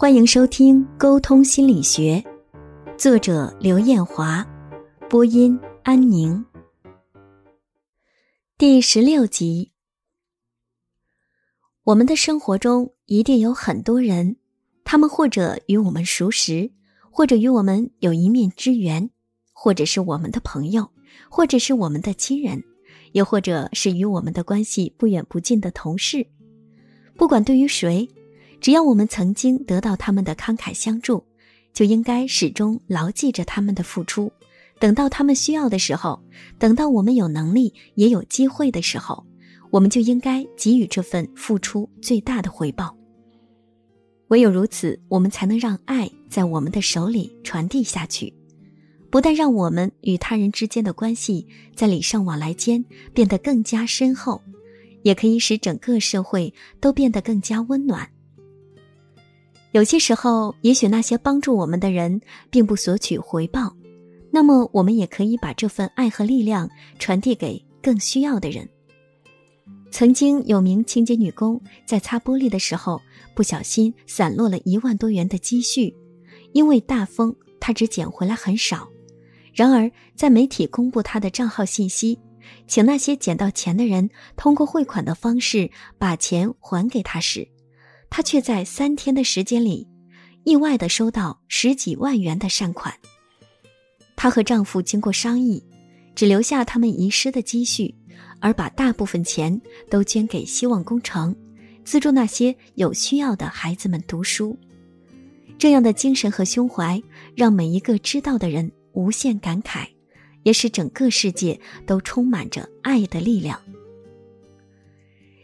欢迎收听《沟通心理学》，作者刘艳华，播音安宁。第十六集。我们的生活中一定有很多人，他们或者与我们熟识，或者与我们有一面之缘，或者是我们的朋友，或者是我们的亲人，又或者是与我们的关系不远不近的同事。不管对于谁。只要我们曾经得到他们的慷慨相助，就应该始终牢记着他们的付出。等到他们需要的时候，等到我们有能力也有机会的时候，我们就应该给予这份付出最大的回报。唯有如此，我们才能让爱在我们的手里传递下去，不但让我们与他人之间的关系在礼尚往来间变得更加深厚，也可以使整个社会都变得更加温暖。有些时候，也许那些帮助我们的人并不索取回报，那么我们也可以把这份爱和力量传递给更需要的人。曾经有名清洁女工在擦玻璃的时候，不小心散落了一万多元的积蓄，因为大风，她只捡回来很少。然而，在媒体公布她的账号信息，请那些捡到钱的人通过汇款的方式把钱还给她时，她却在三天的时间里，意外的收到十几万元的善款。她和丈夫经过商议，只留下他们遗失的积蓄，而把大部分钱都捐给希望工程，资助那些有需要的孩子们读书。这样的精神和胸怀，让每一个知道的人无限感慨，也使整个世界都充满着爱的力量。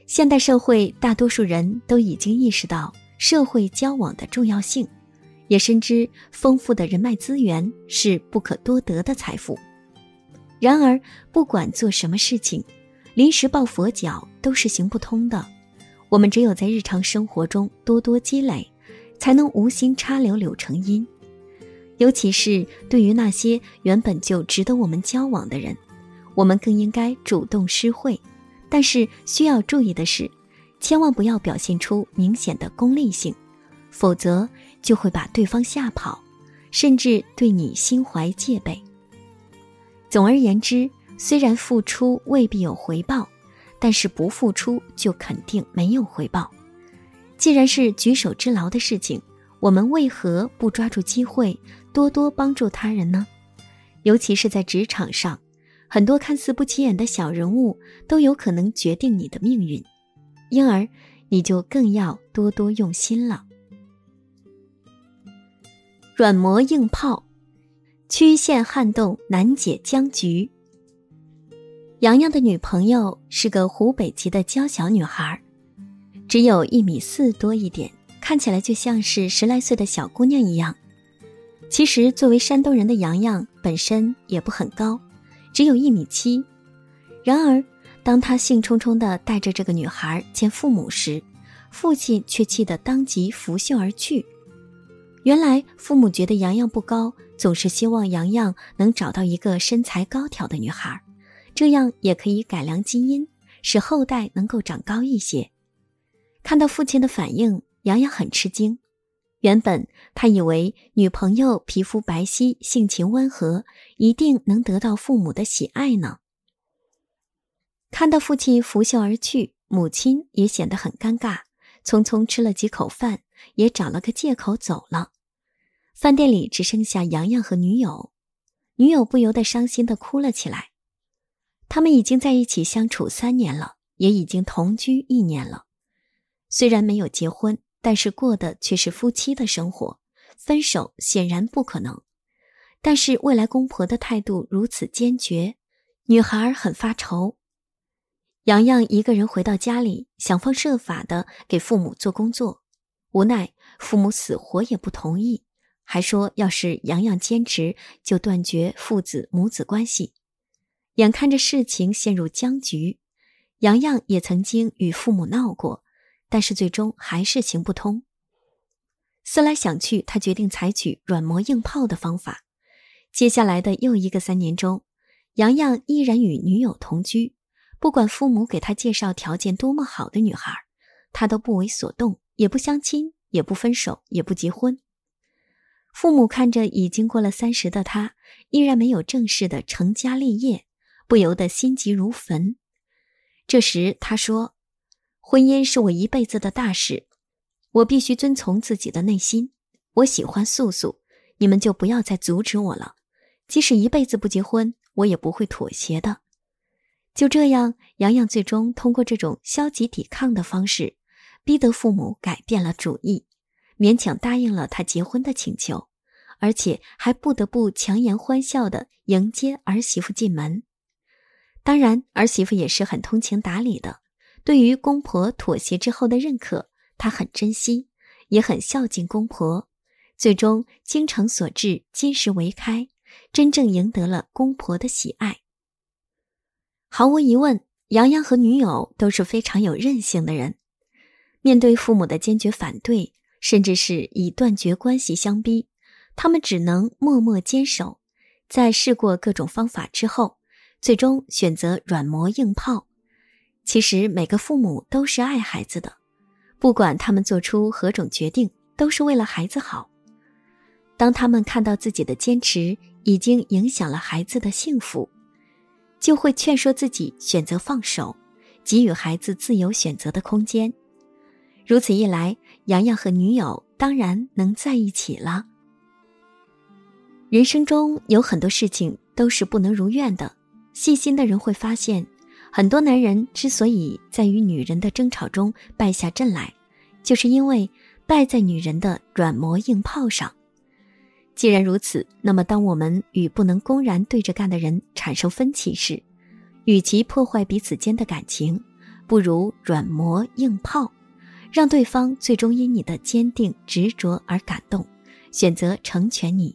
现代社会，大多数人都已经意识到社会交往的重要性，也深知丰富的人脉资源是不可多得的财富。然而，不管做什么事情，临时抱佛脚都是行不通的。我们只有在日常生活中多多积累，才能无心插柳柳成荫。尤其是对于那些原本就值得我们交往的人，我们更应该主动施惠。但是需要注意的是，千万不要表现出明显的功利性，否则就会把对方吓跑，甚至对你心怀戒备。总而言之，虽然付出未必有回报，但是不付出就肯定没有回报。既然是举手之劳的事情，我们为何不抓住机会多多帮助他人呢？尤其是在职场上。很多看似不起眼的小人物都有可能决定你的命运，因而你就更要多多用心了。软磨硬泡，曲线撼动难解僵局。洋洋的女朋友是个湖北籍的娇小女孩，只有一米四多一点，看起来就像是十来岁的小姑娘一样。其实，作为山东人的洋洋本身也不很高。只有一米七，然而，当他兴冲冲地带着这个女孩见父母时，父亲却气得当即拂袖而去。原来，父母觉得洋洋不高，总是希望洋洋能找到一个身材高挑的女孩，这样也可以改良基因，使后代能够长高一些。看到父亲的反应，洋洋很吃惊。原本他以为女朋友皮肤白皙、性情温和，一定能得到父母的喜爱呢。看到父亲拂袖而去，母亲也显得很尴尬，匆匆吃了几口饭，也找了个借口走了。饭店里只剩下洋洋和女友，女友不由得伤心的哭了起来。他们已经在一起相处三年了，也已经同居一年了，虽然没有结婚。但是过的却是夫妻的生活，分手显然不可能。但是未来公婆的态度如此坚决，女孩很发愁。洋洋一个人回到家里，想方设法的给父母做工作，无奈父母死活也不同意，还说要是洋洋坚持，就断绝父子母子关系。眼看着事情陷入僵局，洋洋也曾经与父母闹过。但是最终还是行不通。思来想去，他决定采取软磨硬泡的方法。接下来的又一个三年中，洋洋依然与女友同居。不管父母给他介绍条件多么好的女孩，他都不为所动，也不相亲，也不分手，也不结婚。父母看着已经过了三十的他，依然没有正式的成家立业，不由得心急如焚。这时他说：“婚姻是我一辈子的大事，我必须遵从自己的内心。我喜欢素素，你们就不要再阻止我了。即使一辈子不结婚，我也不会妥协的。”就这样，洋洋最终通过这种消极抵抗的方式，逼得父母改变了主意，勉强答应了他结婚的请求，而且还不得不强颜欢笑的迎接儿媳妇进门。当然，儿媳妇也是很通情达理的，对于公婆妥协之后的认可，他很珍惜，也很孝敬公婆，最终精诚所至，金石为开，真正赢得了公婆的喜爱。毫无疑问，杨洋和女友都是非常有韧性的人。面对父母的坚决反对，甚至是以断绝关系相逼，他们只能默默坚守。在试过各种方法之后，最终选择软磨硬泡。其实每个父母都是爱孩子的，不管他们做出何种决定，都是为了孩子好。当他们看到自己的坚持已经影响了孩子的幸福。就会劝说自己选择放手，给予孩子自由选择的空间。如此一来，洋洋和女友当然能在一起了。人生中有很多事情都是不能如愿的。细心的人会发现，很多男人之所以在与女人的争吵中败下阵来，就是因为败在女人的软磨硬泡上。既然如此，那么当我们与不能公然对着干的人产生分歧时，与其破坏彼此间的感情，不如软磨硬泡，让对方最终因你的坚定执着而感动，选择成全你。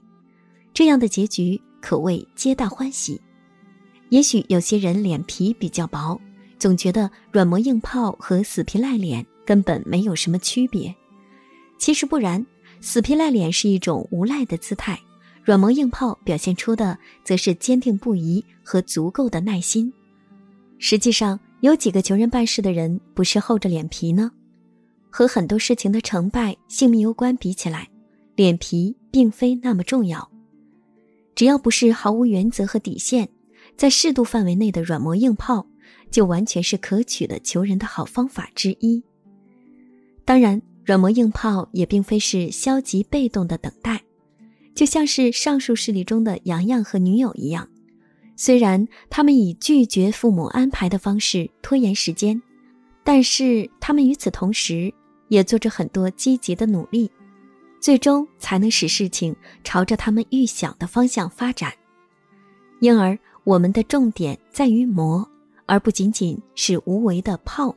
这样的结局可谓皆大欢喜。也许有些人脸皮比较薄，总觉得软磨硬泡和死皮赖脸根本没有什么区别。其实不然。死皮赖脸是一种无赖的姿态，软磨硬泡表现出的则是坚定不移和足够的耐心。实际上，有几个求人办事的人不是厚着脸皮呢？和很多事情的成败、性命攸关比起来，脸皮并非那么重要。只要不是毫无原则和底线，在适度范围内的软磨硬泡，就完全是可取的求人的好方法之一。当然。软磨硬泡也并非是消极被动的等待，就像是上述事例中的洋洋和女友一样，虽然他们以拒绝父母安排的方式拖延时间，但是他们与此同时也做着很多积极的努力，最终才能使事情朝着他们预想的方向发展。因而，我们的重点在于磨，而不仅仅是无为的泡。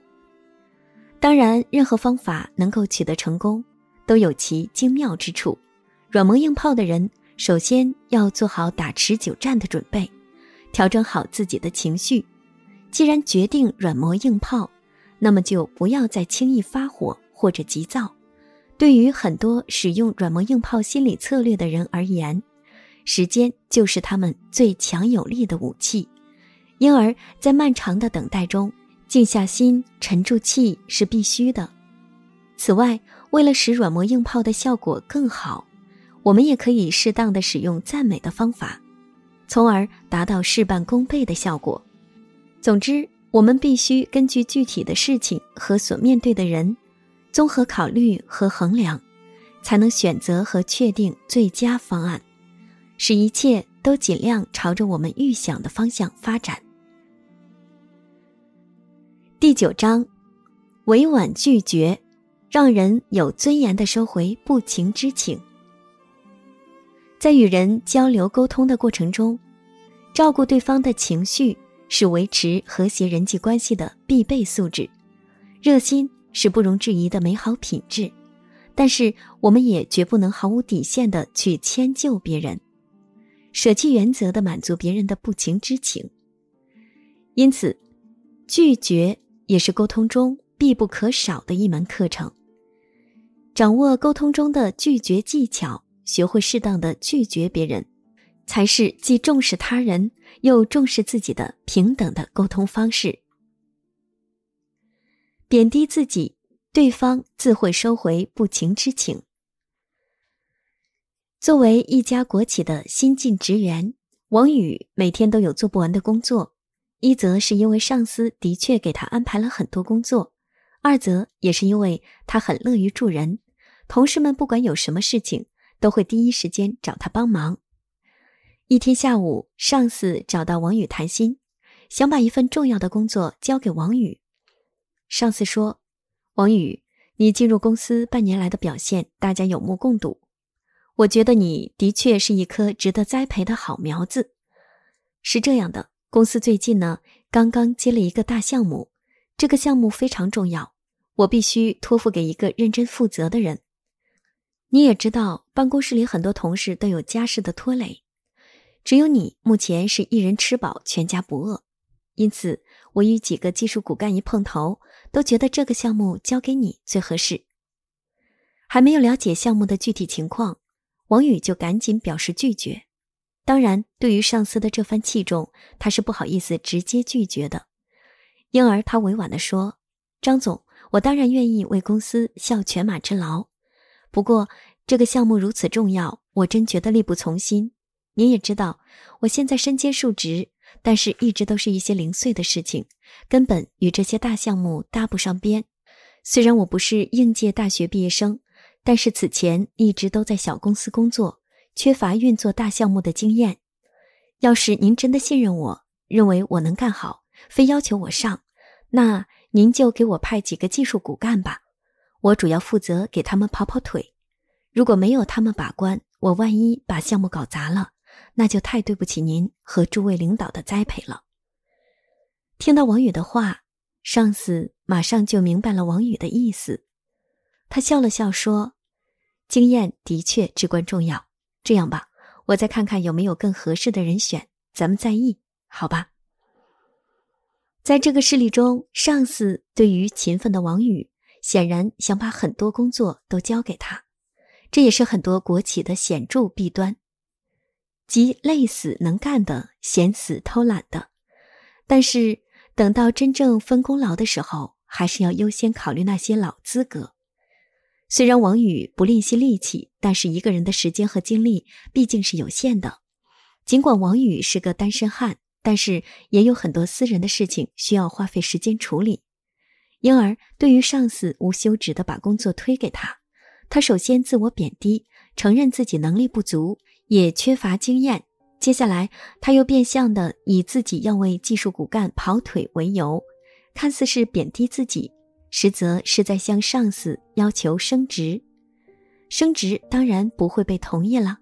当然，任何方法能够取得成功，都有其精妙之处。软磨硬泡的人，首先要做好打持久战的准备，调整好自己的情绪。既然决定软磨硬泡，那么就不要再轻易发火或者急躁。对于很多使用软磨硬泡心理策略的人而言，时间就是他们最强有力的武器。因而，在漫长的等待中，静下心，沉住气是必须的。此外，为了使软磨硬泡的效果更好，我们也可以适当的使用赞美的方法，从而达到事半功倍的效果。总之，我们必须根据具体的事情和所面对的人，综合考虑和衡量，才能选择和确定最佳方案，使一切都尽量朝着我们预想的方向发展。第九章，委婉拒绝，让人有尊严的收回不情之请。在与人交流沟通的过程中，照顾对方的情绪是维持和谐人际关系的必备素质。热心是不容置疑的美好品质，但是我们也绝不能毫无底线的去迁就别人，舍弃原则的满足别人的不情之请。因此，拒绝。也是沟通中必不可少的一门课程。掌握沟通中的拒绝技巧，学会适当的拒绝别人，才是既重视他人又重视自己的平等的沟通方式。贬低自己对方自会收回不情之请。作为一家国企的新晋职员，王宇每天都有做不完的工作。一则是因为上司的确给他安排了很多工作，二则也是因为他很乐于助人，同事们不管有什么事情，都会第一时间找他帮忙。一天下午，上司找到王宇谈心，想把一份重要的工作交给王宇。上司说：“王宇，你进入公司半年来的表现，大家有目共睹。我觉得你的确是一棵值得栽培的好苗子。是这样的。”公司最近呢，刚刚接了一个大项目，这个项目非常重要，我必须托付给一个认真负责的人。你也知道，办公室里很多同事都有家事的拖累，只有你目前是一人吃饱全家不饿，因此我与几个技术骨干一碰头，都觉得这个项目交给你最合适。还没有了解项目的具体情况，王宇就赶紧表示拒绝。当然，对于上司的这番器重，他是不好意思直接拒绝的，因而他委婉地说：“张总，我当然愿意为公司效犬马之劳，不过这个项目如此重要，我真觉得力不从心。您也知道，我现在身兼数职，但是一直都是一些零碎的事情，根本与这些大项目搭不上边。虽然我不是应届大学毕业生，但是此前一直都在小公司工作。”缺乏运作大项目的经验，要是您真的信任我，认为我能干好，非要求我上，那您就给我派几个技术骨干吧，我主要负责给他们跑跑腿。如果没有他们把关，我万一把项目搞砸了，那就太对不起您和诸位领导的栽培了。听到王宇的话，上司马上就明白了王宇的意思，他笑了笑说：“经验的确至关重要。”这样吧，我再看看有没有更合适的人选，咱们再议，好吧？在这个事例中，上司对于勤奋的王宇，显然想把很多工作都交给他，这也是很多国企的显著弊端，即累死能干的，闲死偷懒的。但是等到真正分功劳的时候，还是要优先考虑那些老资格。虽然王宇不吝惜力气，但是一个人的时间和精力毕竟是有限的。尽管王宇是个单身汉，但是也有很多私人的事情需要花费时间处理。因而，对于上司无休止的把工作推给他，他首先自我贬低，承认自己能力不足，也缺乏经验。接下来，他又变相的以自己要为技术骨干跑腿为由，看似是贬低自己。实则是在向上司要求升职，升职当然不会被同意了。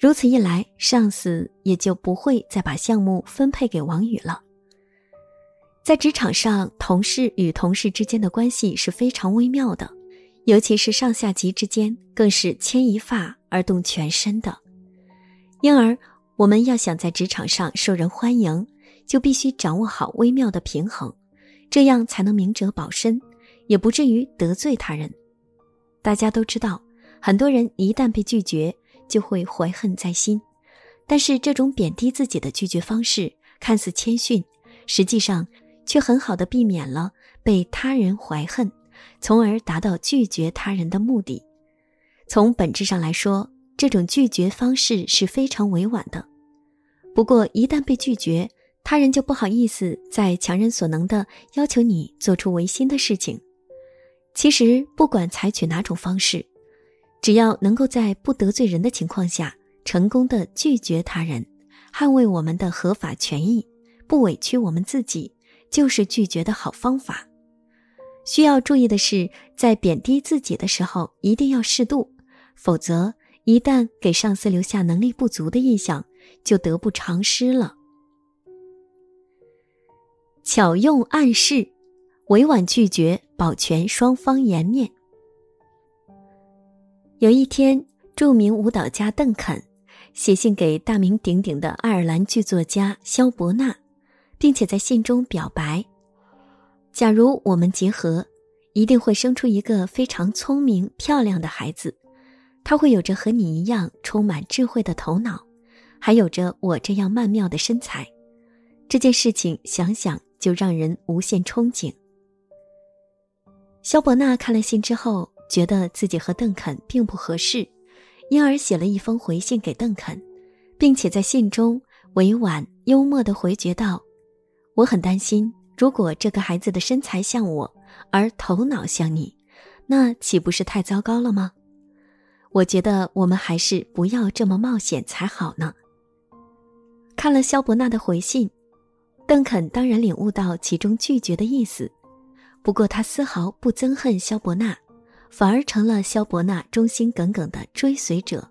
如此一来，上司也就不会再把项目分配给王宇了。在职场上，同事与同事之间的关系是非常微妙的，尤其是上下级之间，更是牵一发而动全身的。因而，我们要想在职场上受人欢迎，就必须掌握好微妙的平衡。这样才能明哲保身，也不至于得罪他人。大家都知道，很多人一旦被拒绝，就会怀恨在心。但是这种贬低自己的拒绝方式，看似谦逊，实际上却很好的避免了被他人怀恨，从而达到拒绝他人的目的。从本质上来说，这种拒绝方式是非常委婉的。不过，一旦被拒绝，他人就不好意思再强人所能的要求你做出违心的事情。其实，不管采取哪种方式，只要能够在不得罪人的情况下，成功的拒绝他人，捍卫我们的合法权益，不委屈我们自己，就是拒绝的好方法。需要注意的是，在贬低自己的时候，一定要适度，否则一旦给上司留下能力不足的印象，就得不偿失了。巧用暗示，委婉拒绝，保全双方颜面。有一天，著名舞蹈家邓肯写信给大名鼎鼎的爱尔兰剧作家肖伯纳，并且在信中表白：“假如我们结合，一定会生出一个非常聪明漂亮的孩子。他会有着和你一样充满智慧的头脑，还有着我这样曼妙的身材。这件事情，想想。”就让人无限憧憬。萧伯纳看了信之后，觉得自己和邓肯并不合适，因而写了一封回信给邓肯，并且在信中委婉幽默地回绝道：“我很担心，如果这个孩子的身材像我，而头脑像你，那岂不是太糟糕了吗？我觉得我们还是不要这么冒险才好呢。”看了萧伯纳的回信，邓肯当然领悟到其中拒绝的意思。不过他丝毫不憎恨萧伯纳，反而成了萧伯纳忠心耿耿的追随者。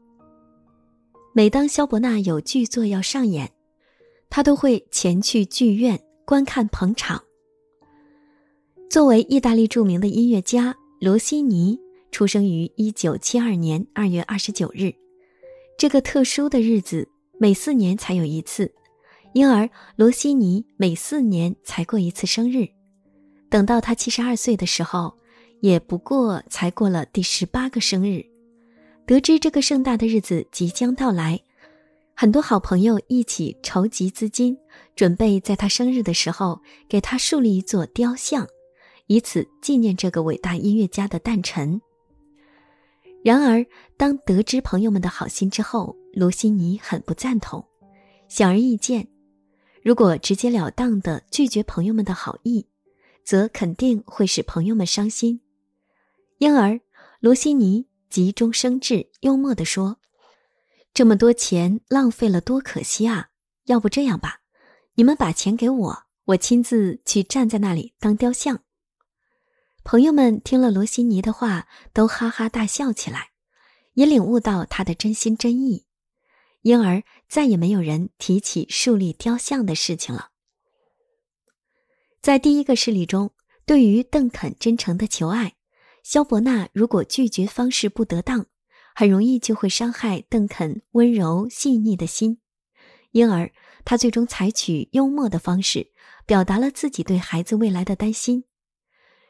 每当萧伯纳有剧作要上演，他都会前去剧院观看捧场。作为意大利著名的音乐家罗西尼，出生于一九七二年二月二十九日，这个特殊的日子每四年才有一次，因而罗西尼每四年才过一次生日。等到他七十二岁的时候，也不过才过了第十八个生日。得知这个盛大的日子即将到来，很多好朋友一起筹集资金，准备在他生日的时候给他树立一座雕像，以此纪念这个伟大音乐家的诞辰。然而，当得知朋友们的好心之后，罗西尼很不赞同。显而易见，如果直截了当地拒绝朋友们的好意，则肯定会使朋友们伤心，因而罗西尼急中生智，幽默地说：“这么多钱浪费了多可惜啊！要不这样吧，你们把钱给我，我亲自去站在那里当雕像。”朋友们听了罗西尼的话，都哈哈大笑起来，也领悟到他的真心真意，因而再也没有人提起树立雕像的事情了。在第一个事例中，对于邓肯真诚的求爱，萧伯纳如果拒绝方式不得当，很容易就会伤害邓肯温柔细腻的心，因而他最终采取幽默的方式，表达了自己对孩子未来的担心。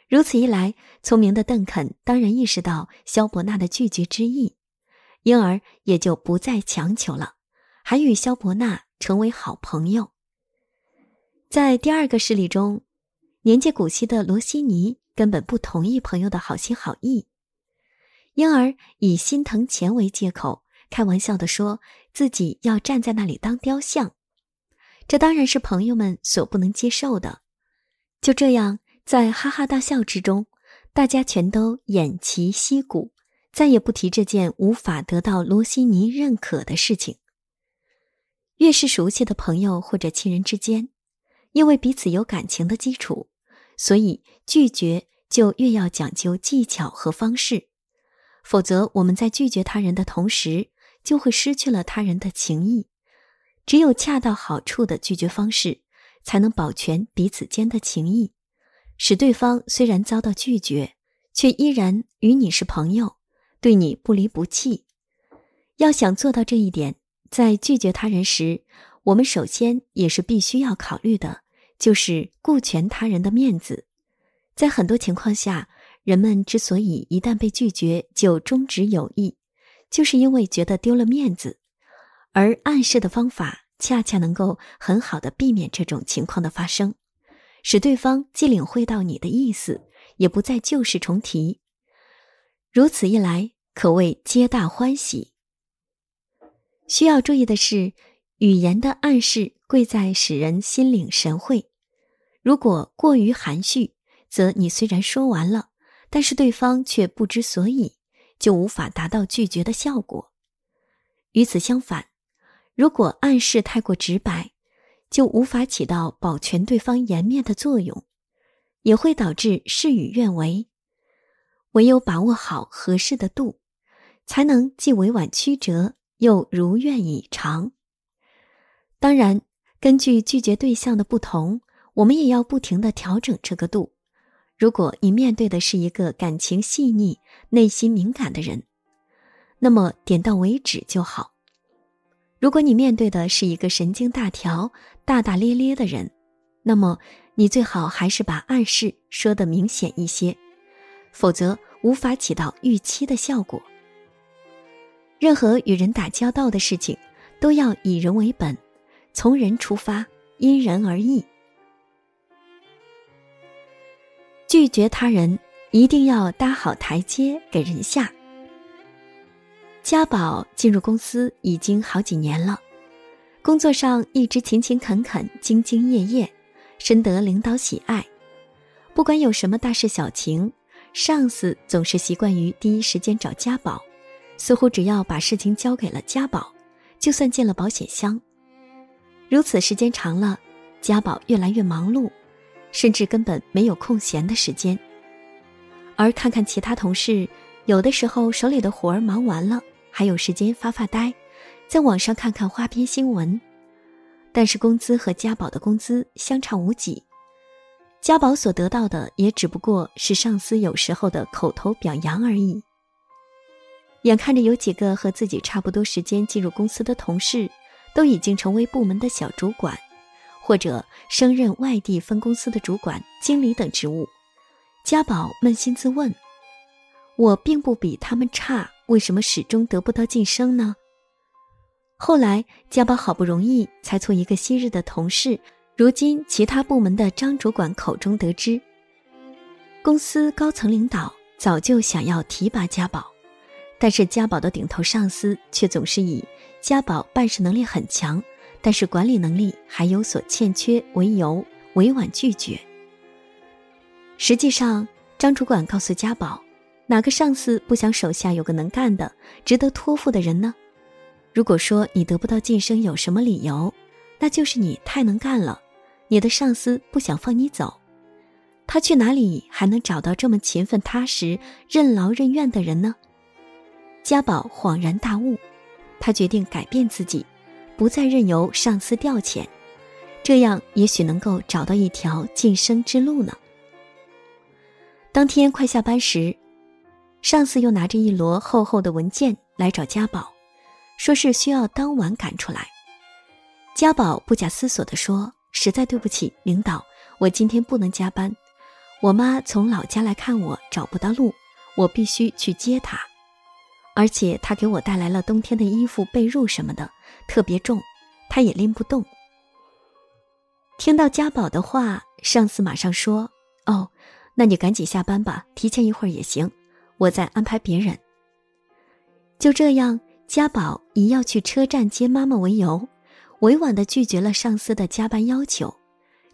如此一来，聪明的邓肯当然意识到萧伯纳的拒绝之意，因而也就不再强求了，还与萧伯纳成为好朋友。在第二个事例中，年届古稀的罗西尼根本不同意朋友的好心好意，因而以心疼钱为借口，开玩笑的说自己要站在那里当雕像。这当然是朋友们所不能接受的。就这样，在哈哈大笑之中，大家全都偃旗息鼓，再也不提这件无法得到罗西尼认可的事情。越是熟悉的朋友或者亲人之间。因为彼此有感情的基础，所以拒绝就越要讲究技巧和方式，否则我们在拒绝他人的同时，就会失去了他人的情谊。只有恰到好处的拒绝方式，才能保全彼此间的情谊，使对方虽然遭到拒绝，却依然与你是朋友，对你不离不弃。要想做到这一点，在拒绝他人时。我们首先也是必须要考虑的，就是顾全他人的面子。在很多情况下，人们之所以一旦被拒绝就终止友谊，就是因为觉得丢了面子。而暗示的方法恰恰能够很好的避免这种情况的发生，使对方既领会到你的意思，也不再旧事重提。如此一来，可谓皆大欢喜。需要注意的是。语言的暗示贵在使人心领神会，如果过于含蓄，则你虽然说完了，但是对方却不知所以，就无法达到拒绝的效果。与此相反，如果暗示太过直白，就无法起到保全对方颜面的作用，也会导致事与愿违。唯有把握好合适的度，才能既委婉曲折，又如愿以偿。当然，根据拒绝对象的不同，我们也要不停的调整这个度。如果你面对的是一个感情细腻、内心敏感的人，那么点到为止就好；如果你面对的是一个神经大条、大大咧咧的人，那么你最好还是把暗示说的明显一些，否则无法起到预期的效果。任何与人打交道的事情，都要以人为本。从人出发，因人而异。拒绝他人一定要搭好台阶给人下。家宝进入公司已经好几年了，工作上一直勤勤恳恳、兢兢业业，深得领导喜爱。不管有什么大事小情，上司总是习惯于第一时间找家宝，似乎只要把事情交给了家宝，就算进了保险箱。如此时间长了，家宝越来越忙碌，甚至根本没有空闲的时间。而看看其他同事，有的时候手里的活儿忙完了，还有时间发发呆，在网上看看花边新闻。但是工资和家宝的工资相差无几，家宝所得到的也只不过是上司有时候的口头表扬而已。眼看着有几个和自己差不多时间进入公司的同事，都已经成为部门的小主管，或者升任外地分公司的主管、经理等职务。家宝扪心自问：“我并不比他们差，为什么始终得不到晋升呢？”后来，家宝好不容易才从一个昔日的同事，如今其他部门的张主管口中得知，公司高层领导早就想要提拔家宝，但是家宝的顶头上司却总是以家宝办事能力很强，但是管理能力还有所欠缺为由，委婉拒绝。实际上，张主管告诉家宝：“哪个上司不想手下有个能干的、值得托付的人呢？如果说你得不到晋升有什么理由，那就是你太能干了，你的上司不想放你走。他去哪里还能找到这么勤奋踏实、任劳任怨的人呢？”家宝恍然大悟，他决定改变自己，不再任由上司调遣，这样也许能够找到一条晋升之路呢。当天快下班时，上司又拿着一摞厚厚的文件来找家宝，说是需要当晚赶出来。家宝不假思索地说：“实在对不起，领导，我今天不能加班。我妈从老家来看我，找不到路，我必须去接她。而且她给我带来了冬天的衣服、被褥什么的，特别重，她也拎不动。”听到家宝的话，上司马上说：“哦。”那你赶紧下班吧，提前一会儿也行，我再安排别人。就这样，家宝以要去车站接妈妈为由，委婉的拒绝了上司的加班要求，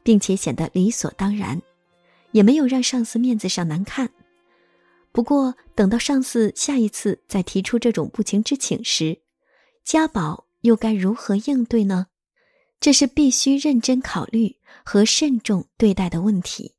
并且显得理所当然，也没有让上司面子上难看。不过，等到上司下一次再提出这种不情之请时，家宝又该如何应对呢？这是必须认真考虑和慎重对待的问题。